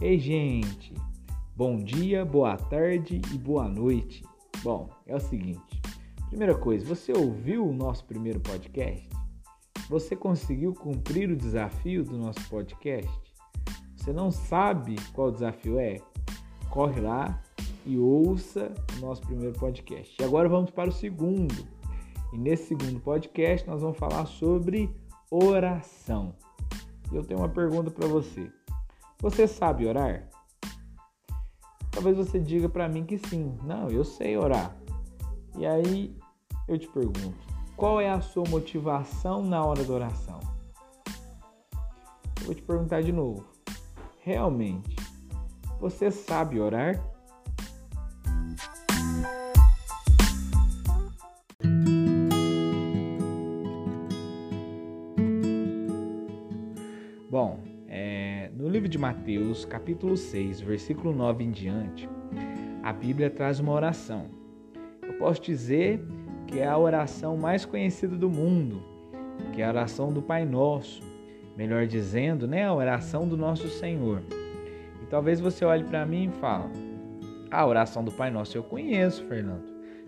Ei, gente! Bom dia, boa tarde e boa noite. Bom, é o seguinte: primeira coisa, você ouviu o nosso primeiro podcast? Você conseguiu cumprir o desafio do nosso podcast? Você não sabe qual o desafio é? Corre lá e ouça o nosso primeiro podcast. E agora vamos para o segundo. E nesse segundo podcast nós vamos falar sobre oração. E eu tenho uma pergunta para você. Você sabe orar? Talvez você diga para mim que sim. Não, eu sei orar. E aí eu te pergunto: qual é a sua motivação na hora da oração? Eu vou te perguntar de novo. Realmente, você sabe orar? Mateus, capítulo 6, versículo 9 em diante, a Bíblia traz uma oração. Eu posso dizer que é a oração mais conhecida do mundo, que é a oração do Pai Nosso, melhor dizendo, né, a oração do nosso Senhor. E talvez você olhe para mim e fale: "A oração do Pai Nosso eu conheço, Fernando.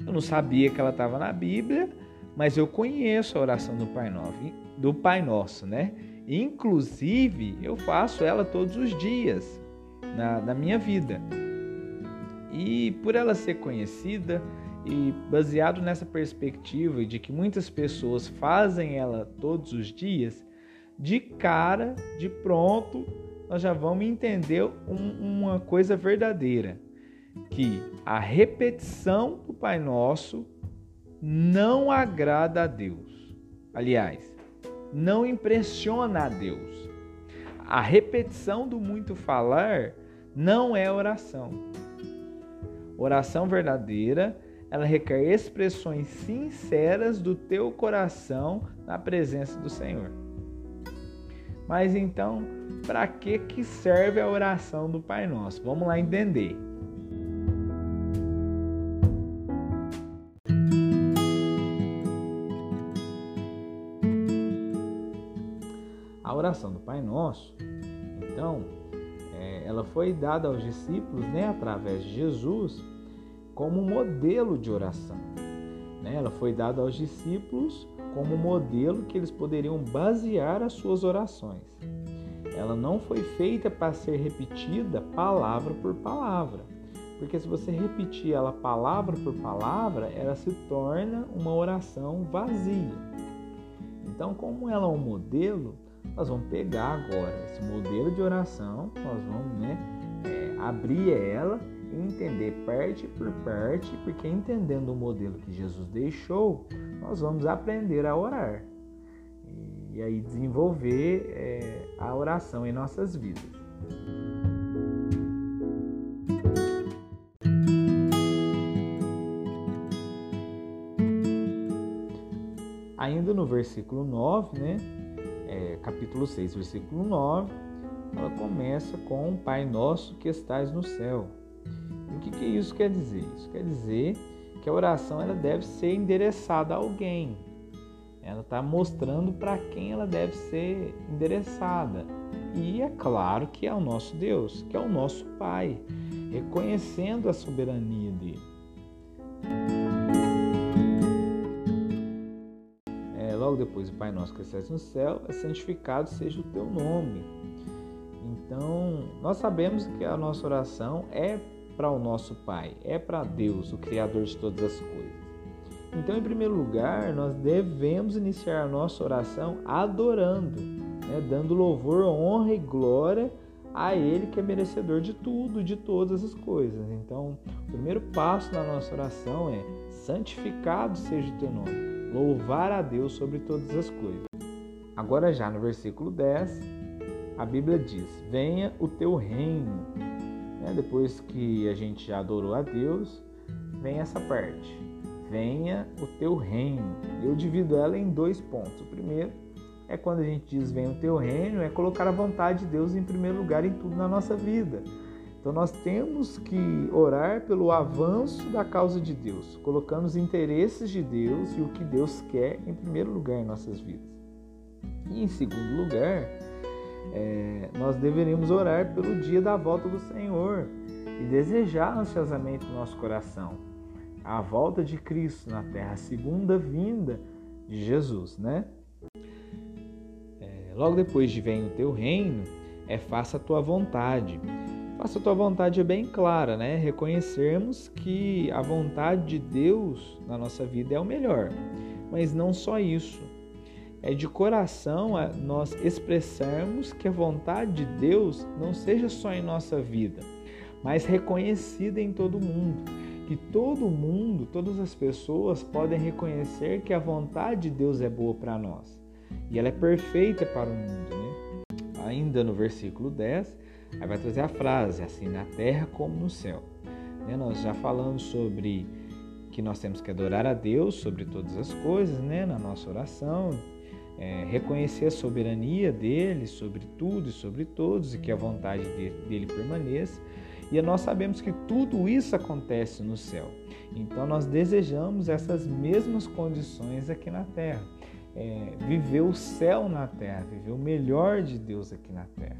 Eu não sabia que ela estava na Bíblia, mas eu conheço a oração do Pai Nosso, do Pai Nosso, né? Inclusive, eu faço ela todos os dias na, na minha vida. E por ela ser conhecida e baseado nessa perspectiva de que muitas pessoas fazem ela todos os dias, de cara, de pronto, nós já vamos entender um, uma coisa verdadeira: que a repetição do Pai Nosso não agrada a Deus. Aliás, não impressiona a Deus. A repetição do muito falar não é oração. Oração verdadeira, ela requer expressões sinceras do teu coração na presença do Senhor. Mas então, para que que serve a oração do Pai Nosso? Vamos lá entender. Oração do Pai Nosso, então, é, ela foi dada aos discípulos, né, através de Jesus, como modelo de oração. Né? Ela foi dada aos discípulos como modelo que eles poderiam basear as suas orações. Ela não foi feita para ser repetida palavra por palavra, porque se você repetir ela palavra por palavra, ela se torna uma oração vazia. Então, como ela é um modelo, nós vamos pegar agora esse modelo de oração, nós vamos né, é, abrir ela e entender parte por parte, porque entendendo o modelo que Jesus deixou, nós vamos aprender a orar e, e aí desenvolver é, a oração em nossas vidas. Ainda no versículo 9, né? Capítulo 6, versículo 9, ela começa com Pai Nosso que estás no céu. E o que, que isso quer dizer? Isso quer dizer que a oração ela deve ser endereçada a alguém. Ela está mostrando para quem ela deve ser endereçada. E é claro que é o nosso Deus, que é o nosso Pai, reconhecendo a soberania dele. Logo depois, o Pai Nosso que estás no céu, é santificado seja o teu nome. Então, nós sabemos que a nossa oração é para o nosso Pai, é para Deus, o Criador de todas as coisas. Então, em primeiro lugar, nós devemos iniciar a nossa oração adorando, né? dando louvor, honra e glória a Ele que é merecedor de tudo, de todas as coisas. Então, o primeiro passo na nossa oração é santificado seja o teu nome louvar a Deus sobre todas as coisas. Agora, já no versículo 10, a Bíblia diz: Venha o teu reino. Né? Depois que a gente já adorou a Deus, vem essa parte: Venha o teu reino. Eu divido ela em dois pontos. O primeiro é quando a gente diz: Venha o teu reino, é colocar a vontade de Deus em primeiro lugar em tudo na nossa vida. Então nós temos que orar pelo avanço da causa de Deus, colocando os interesses de Deus e o que Deus quer em primeiro lugar em nossas vidas. E em segundo lugar, é, nós deveríamos orar pelo dia da volta do Senhor e desejar ansiosamente no nosso coração a volta de Cristo na terra, a segunda vinda de Jesus, né? É, logo depois de vem o teu reino, é faça a tua vontade. Faça a tua vontade é bem clara, né? Reconhecermos que a vontade de Deus na nossa vida é o melhor. Mas não só isso. É de coração nós expressarmos que a vontade de Deus não seja só em nossa vida, mas reconhecida em todo mundo. Que todo mundo, todas as pessoas podem reconhecer que a vontade de Deus é boa para nós. E ela é perfeita para o mundo, né? Ainda no versículo 10, aí vai trazer a frase, assim na terra como no céu. Né? Nós já falamos sobre que nós temos que adorar a Deus sobre todas as coisas, né? Na nossa oração, é, reconhecer a soberania dele sobre tudo e sobre todos e que a vontade dele permaneça. E nós sabemos que tudo isso acontece no céu. Então nós desejamos essas mesmas condições aqui na terra. É, viver o céu na terra, viver o melhor de Deus aqui na terra.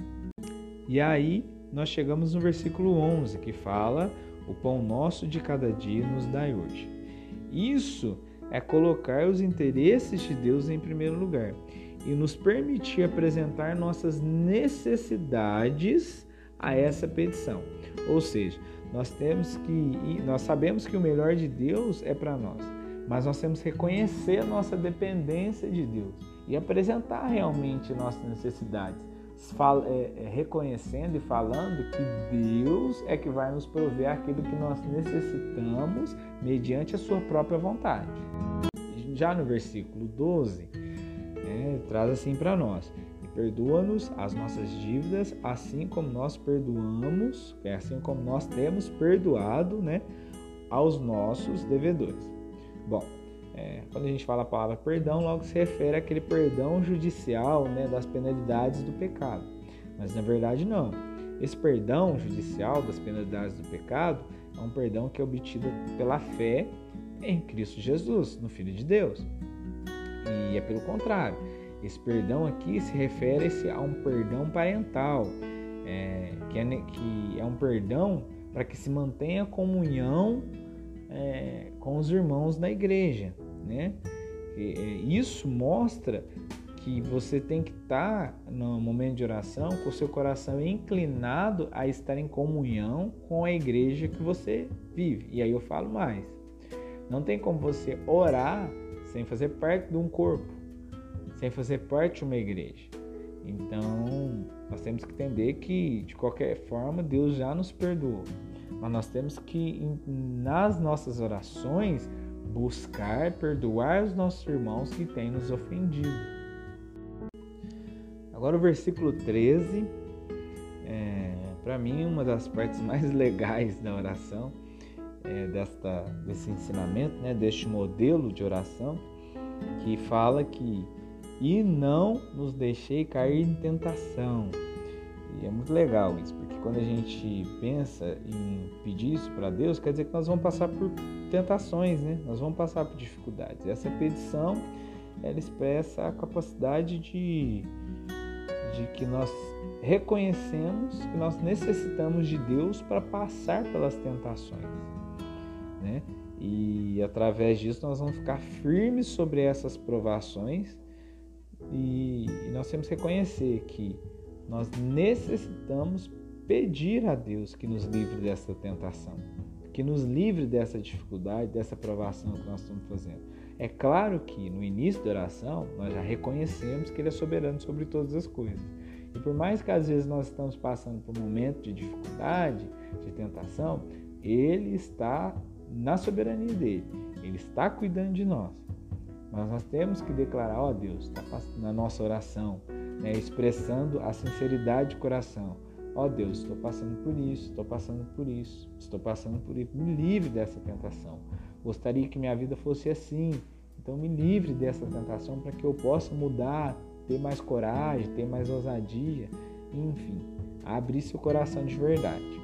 E aí nós chegamos no versículo 11 que fala: O pão nosso de cada dia nos dai hoje. Isso é colocar os interesses de Deus em primeiro lugar e nos permitir apresentar nossas necessidades a essa petição. Ou seja, nós temos que nós sabemos que o melhor de Deus é para nós, mas nós temos que reconhecer a nossa dependência de Deus e apresentar realmente nossas necessidades, reconhecendo e falando que Deus é que vai nos prover aquilo que nós necessitamos mediante a sua própria vontade. Já no versículo 12, né, traz assim para nós: Perdoa-nos as nossas dívidas, assim como nós perdoamos, é assim como nós temos perdoado, né, aos nossos devedores. Bom, é, quando a gente fala a palavra perdão, logo se refere àquele perdão judicial, né, das penalidades do pecado. Mas na verdade não. Esse perdão judicial das penalidades do pecado é um perdão que é obtido pela fé em Cristo Jesus, no Filho de Deus. E é pelo contrário esse perdão aqui se refere a um perdão parental, é, que, é, que, é, um perdão para que se mantenha comunhão é, com os irmãos da igreja. Né? E, é, isso mostra que você tem que estar tá, no momento de oração com o seu coração inclinado a estar em comunhão com a igreja que você vive. E aí eu falo mais. Não tem como você orar sem fazer parte de um corpo sem fazer parte de uma igreja. Então, nós temos que entender que, de qualquer forma, Deus já nos perdoou. Mas nós temos que, nas nossas orações, buscar perdoar os nossos irmãos que têm nos ofendido. Agora, o versículo 13, é, para mim, uma das partes mais legais da oração, é, desta, desse ensinamento, né, deste modelo de oração, que fala que e não nos deixei cair em tentação. E é muito legal isso, porque quando a gente pensa em pedir isso para Deus, quer dizer que nós vamos passar por tentações, né? Nós vamos passar por dificuldades. Essa petição, ela expressa a capacidade de, de que nós reconhecemos que nós necessitamos de Deus para passar pelas tentações, né? E através disso nós vamos ficar firmes sobre essas provações e, nós temos que reconhecer que nós necessitamos pedir a Deus que nos livre dessa tentação, que nos livre dessa dificuldade, dessa provação que nós estamos fazendo. É claro que no início da oração nós já reconhecemos que Ele é soberano sobre todas as coisas. E por mais que às vezes nós estamos passando por um momento de dificuldade, de tentação, Ele está na soberania dele. Ele está cuidando de nós. Mas nós temos que declarar, ó oh Deus, tá na nossa oração, né, expressando a sinceridade de coração. Ó oh Deus, estou passando por isso, estou passando por isso, estou passando por isso. Me livre dessa tentação. Gostaria que minha vida fosse assim. Então me livre dessa tentação para que eu possa mudar, ter mais coragem, ter mais ousadia, enfim, abrir seu coração de verdade.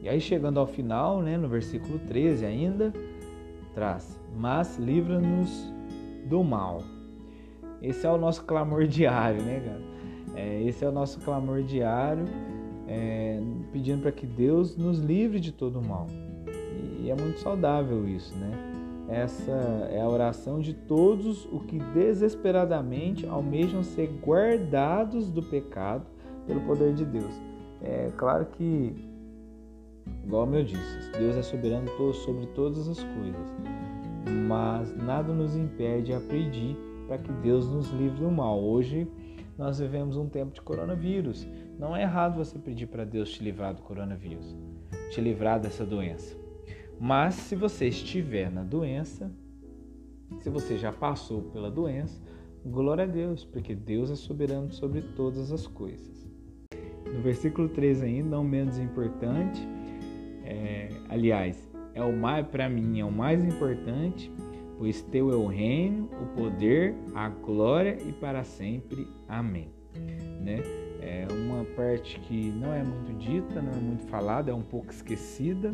E aí chegando ao final, né, no versículo 13 ainda, traz: "Mas livra-nos do mal. Esse é o nosso clamor diário, né, cara? É, esse é o nosso clamor diário, é, pedindo para que Deus nos livre de todo o mal. E, é muito saudável isso, né? Essa é a oração de todos os que desesperadamente almejam ser guardados do pecado pelo poder de Deus. É claro que, igual eu disse, Deus é soberano sobre todas as coisas, mas nada nos impede a pedir para que Deus nos livre do mal. Hoje nós vivemos um tempo de coronavírus. Não é errado você pedir para Deus te livrar do coronavírus, te livrar dessa doença. Mas se você estiver na doença, se você já passou pela doença, glória a Deus, porque Deus é soberano sobre todas as coisas. No versículo 3 ainda, não menos importante, é, aliás, é o mais para mim é o mais importante, pois teu é o reino, o poder, a glória e para sempre. Amém. Né? É uma parte que não é muito dita, não é muito falada, é um pouco esquecida.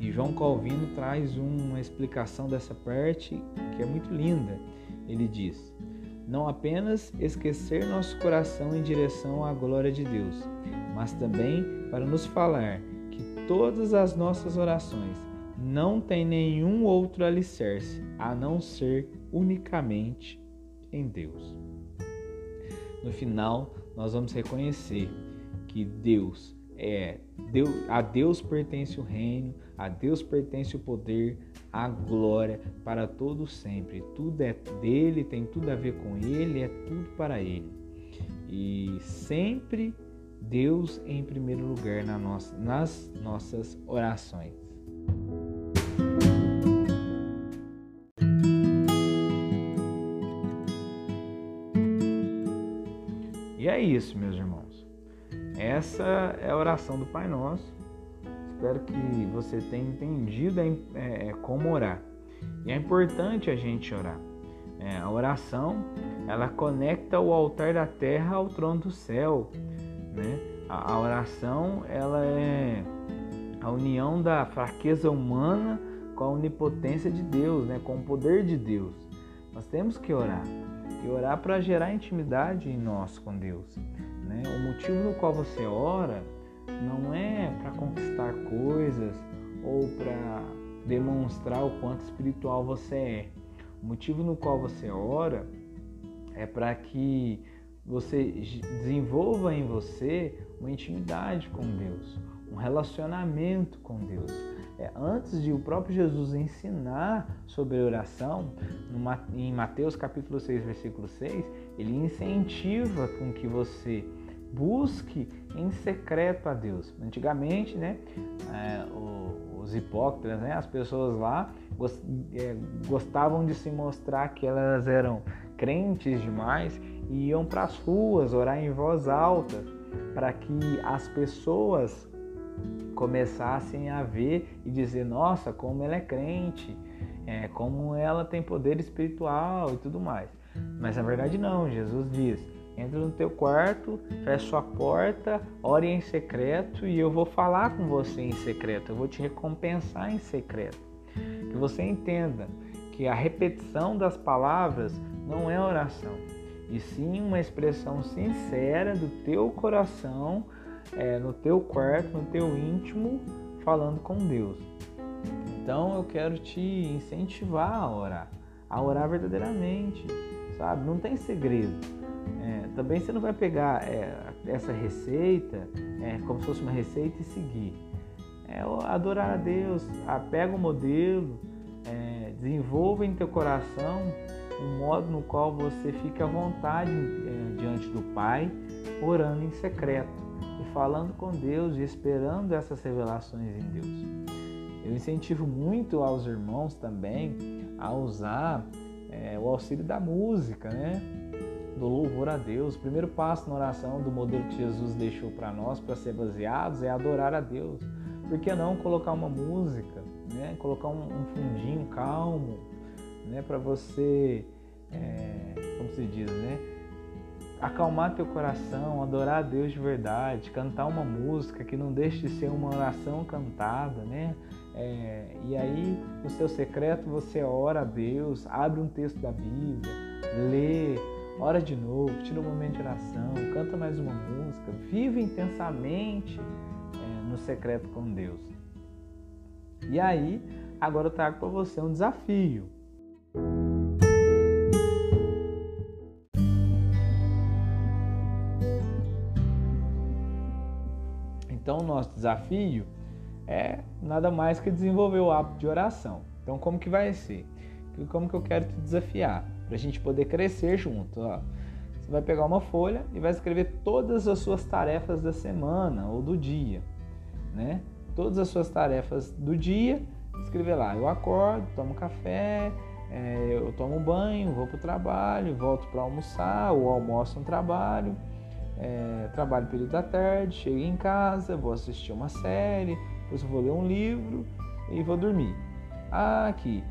E João Calvino traz uma explicação dessa parte que é muito linda. Ele diz: não apenas esquecer nosso coração em direção à glória de Deus, mas também para nos falar que todas as nossas orações não têm nenhum outro alicerce a não ser unicamente em Deus. No final, nós vamos reconhecer que Deus é Deus, a Deus pertence o reino, a Deus pertence o poder, a glória para todo sempre. Tudo é dele, tem tudo a ver com ele, é tudo para ele. E sempre Deus em primeiro lugar nas nossas orações. E é isso, meus irmãos. Essa é a oração do Pai Nosso Espero que você tenha entendido é, é, como orar. E é importante a gente orar. É, a oração ela conecta o altar da terra ao trono do céu. Né? A, a oração ela é a união da fraqueza humana com a onipotência de Deus, né? com o poder de Deus. Nós temos que orar e orar para gerar intimidade em nós com Deus. Né? O motivo no qual você ora não é para conquistar coisas ou para demonstrar o quanto espiritual você é. O motivo no qual você ora é para que você desenvolva em você uma intimidade com Deus, um relacionamento com Deus. É, antes de o próprio Jesus ensinar sobre oração, em Mateus capítulo 6, versículo 6, ele incentiva com que você busque em secreto a Deus. Antigamente, né, é, os hipócritas, né, as pessoas lá é, gostavam de se mostrar que elas eram crentes demais e iam para as ruas orar em voz alta para que as pessoas começassem a ver e dizer: Nossa, como ela é crente, é, como ela tem poder espiritual e tudo mais. Mas na verdade, não. Jesus diz: Entra no teu quarto, fecha sua porta, ore em secreto e eu vou falar com você em secreto. Eu vou te recompensar em secreto. Que você entenda que a repetição das palavras não é oração, e sim uma expressão sincera do teu coração, é, no teu quarto, no teu íntimo, falando com Deus. Então eu quero te incentivar a orar, a orar verdadeiramente, sabe? Não tem segredo. É, também você não vai pegar é, essa receita é, como se fosse uma receita e seguir. É adorar a Deus, ah, pega o modelo, é, desenvolva em teu coração um modo no qual você fica à vontade é, diante do Pai, orando em secreto e falando com Deus e esperando essas revelações em Deus. Eu incentivo muito aos irmãos também a usar é, o auxílio da música, né? do louvor a Deus. O primeiro passo na oração do modelo que Jesus deixou para nós, para ser baseados, é adorar a Deus. Por que não colocar uma música, né? colocar um, um fundinho calmo, né? para você, é, como se diz, né? Acalmar teu coração, adorar a Deus de verdade, cantar uma música que não deixe de ser uma oração cantada, né? É, e aí, no seu secreto, você ora a Deus, abre um texto da Bíblia, lê, ora de novo, tira um momento de oração, canta mais uma música, vive intensamente é, no secreto com Deus. E aí, agora eu trago para você um desafio. Então, nosso desafio é nada mais que desenvolver o hábito de oração. Então, como que vai ser? Como que eu quero te desafiar? Para a gente poder crescer junto. Ó. Você vai pegar uma folha e vai escrever todas as suas tarefas da semana ou do dia, né? Todas as suas tarefas do dia, escrever lá. Eu acordo, tomo café, é, eu tomo banho, vou para o trabalho, volto para almoçar, ou almoço no trabalho, é, trabalho período da tarde, chego em casa, vou assistir uma série, depois vou ler um livro e vou dormir. Ah, aqui,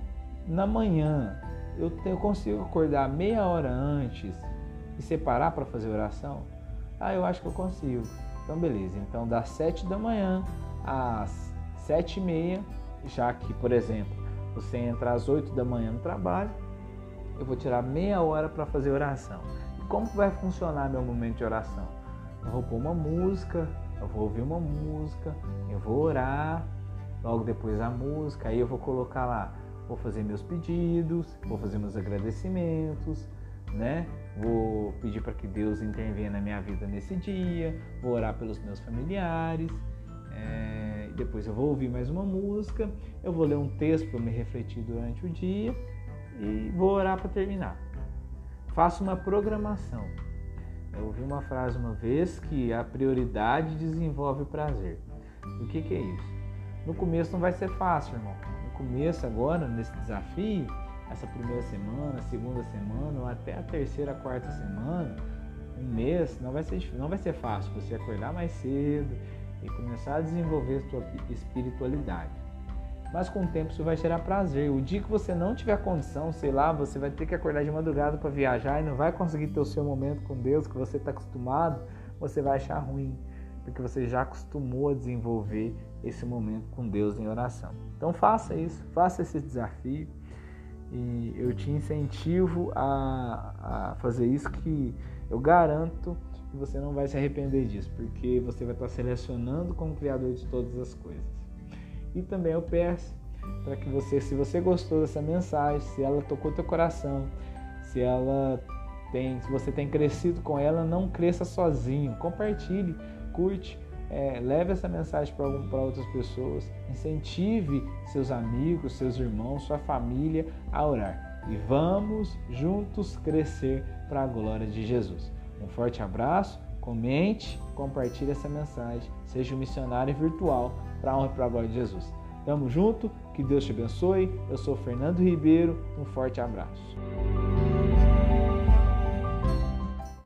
na manhã, eu, eu consigo acordar meia hora antes e separar para fazer oração? Ah, eu acho que eu consigo. Então, beleza. Então, das sete da manhã às sete e meia, já que, por exemplo, você entra às oito da manhã no trabalho, eu vou tirar meia hora para fazer oração. Como vai funcionar meu momento de oração? Eu vou pôr uma música, eu vou ouvir uma música, eu vou orar, logo depois a música, aí eu vou colocar lá, vou fazer meus pedidos, vou fazer meus agradecimentos, né? Vou pedir para que Deus intervenha na minha vida nesse dia, vou orar pelos meus familiares, é, depois eu vou ouvir mais uma música, eu vou ler um texto para me refletir durante o dia e vou orar para terminar. Faço uma programação. Eu ouvi uma frase uma vez que a prioridade desenvolve o prazer. O que, que é isso? No começo não vai ser fácil, irmão. No começo, agora, nesse desafio, essa primeira semana, segunda semana, ou até a terceira, quarta semana, um mês, não vai ser, não vai ser fácil você acordar mais cedo e começar a desenvolver a sua espiritualidade. Mas com o tempo isso vai gerar prazer. O dia que você não tiver condição, sei lá, você vai ter que acordar de madrugada para viajar e não vai conseguir ter o seu momento com Deus que você está acostumado, você vai achar ruim, porque você já acostumou a desenvolver esse momento com Deus em oração. Então faça isso, faça esse desafio e eu te incentivo a, a fazer isso que eu garanto que você não vai se arrepender disso, porque você vai estar selecionando como Criador de todas as coisas. E também eu peço para que você, se você gostou dessa mensagem, se ela tocou teu coração, se ela tem, se você tem crescido com ela, não cresça sozinho. Compartilhe, curte, é, leve essa mensagem para outras pessoas, incentive seus amigos, seus irmãos, sua família a orar. E vamos juntos crescer para a glória de Jesus. Um forte abraço, comente, compartilhe essa mensagem, seja um missionário virtual para a honra e para a glória de Jesus. Tamo junto, que Deus te abençoe. Eu sou Fernando Ribeiro, um forte abraço.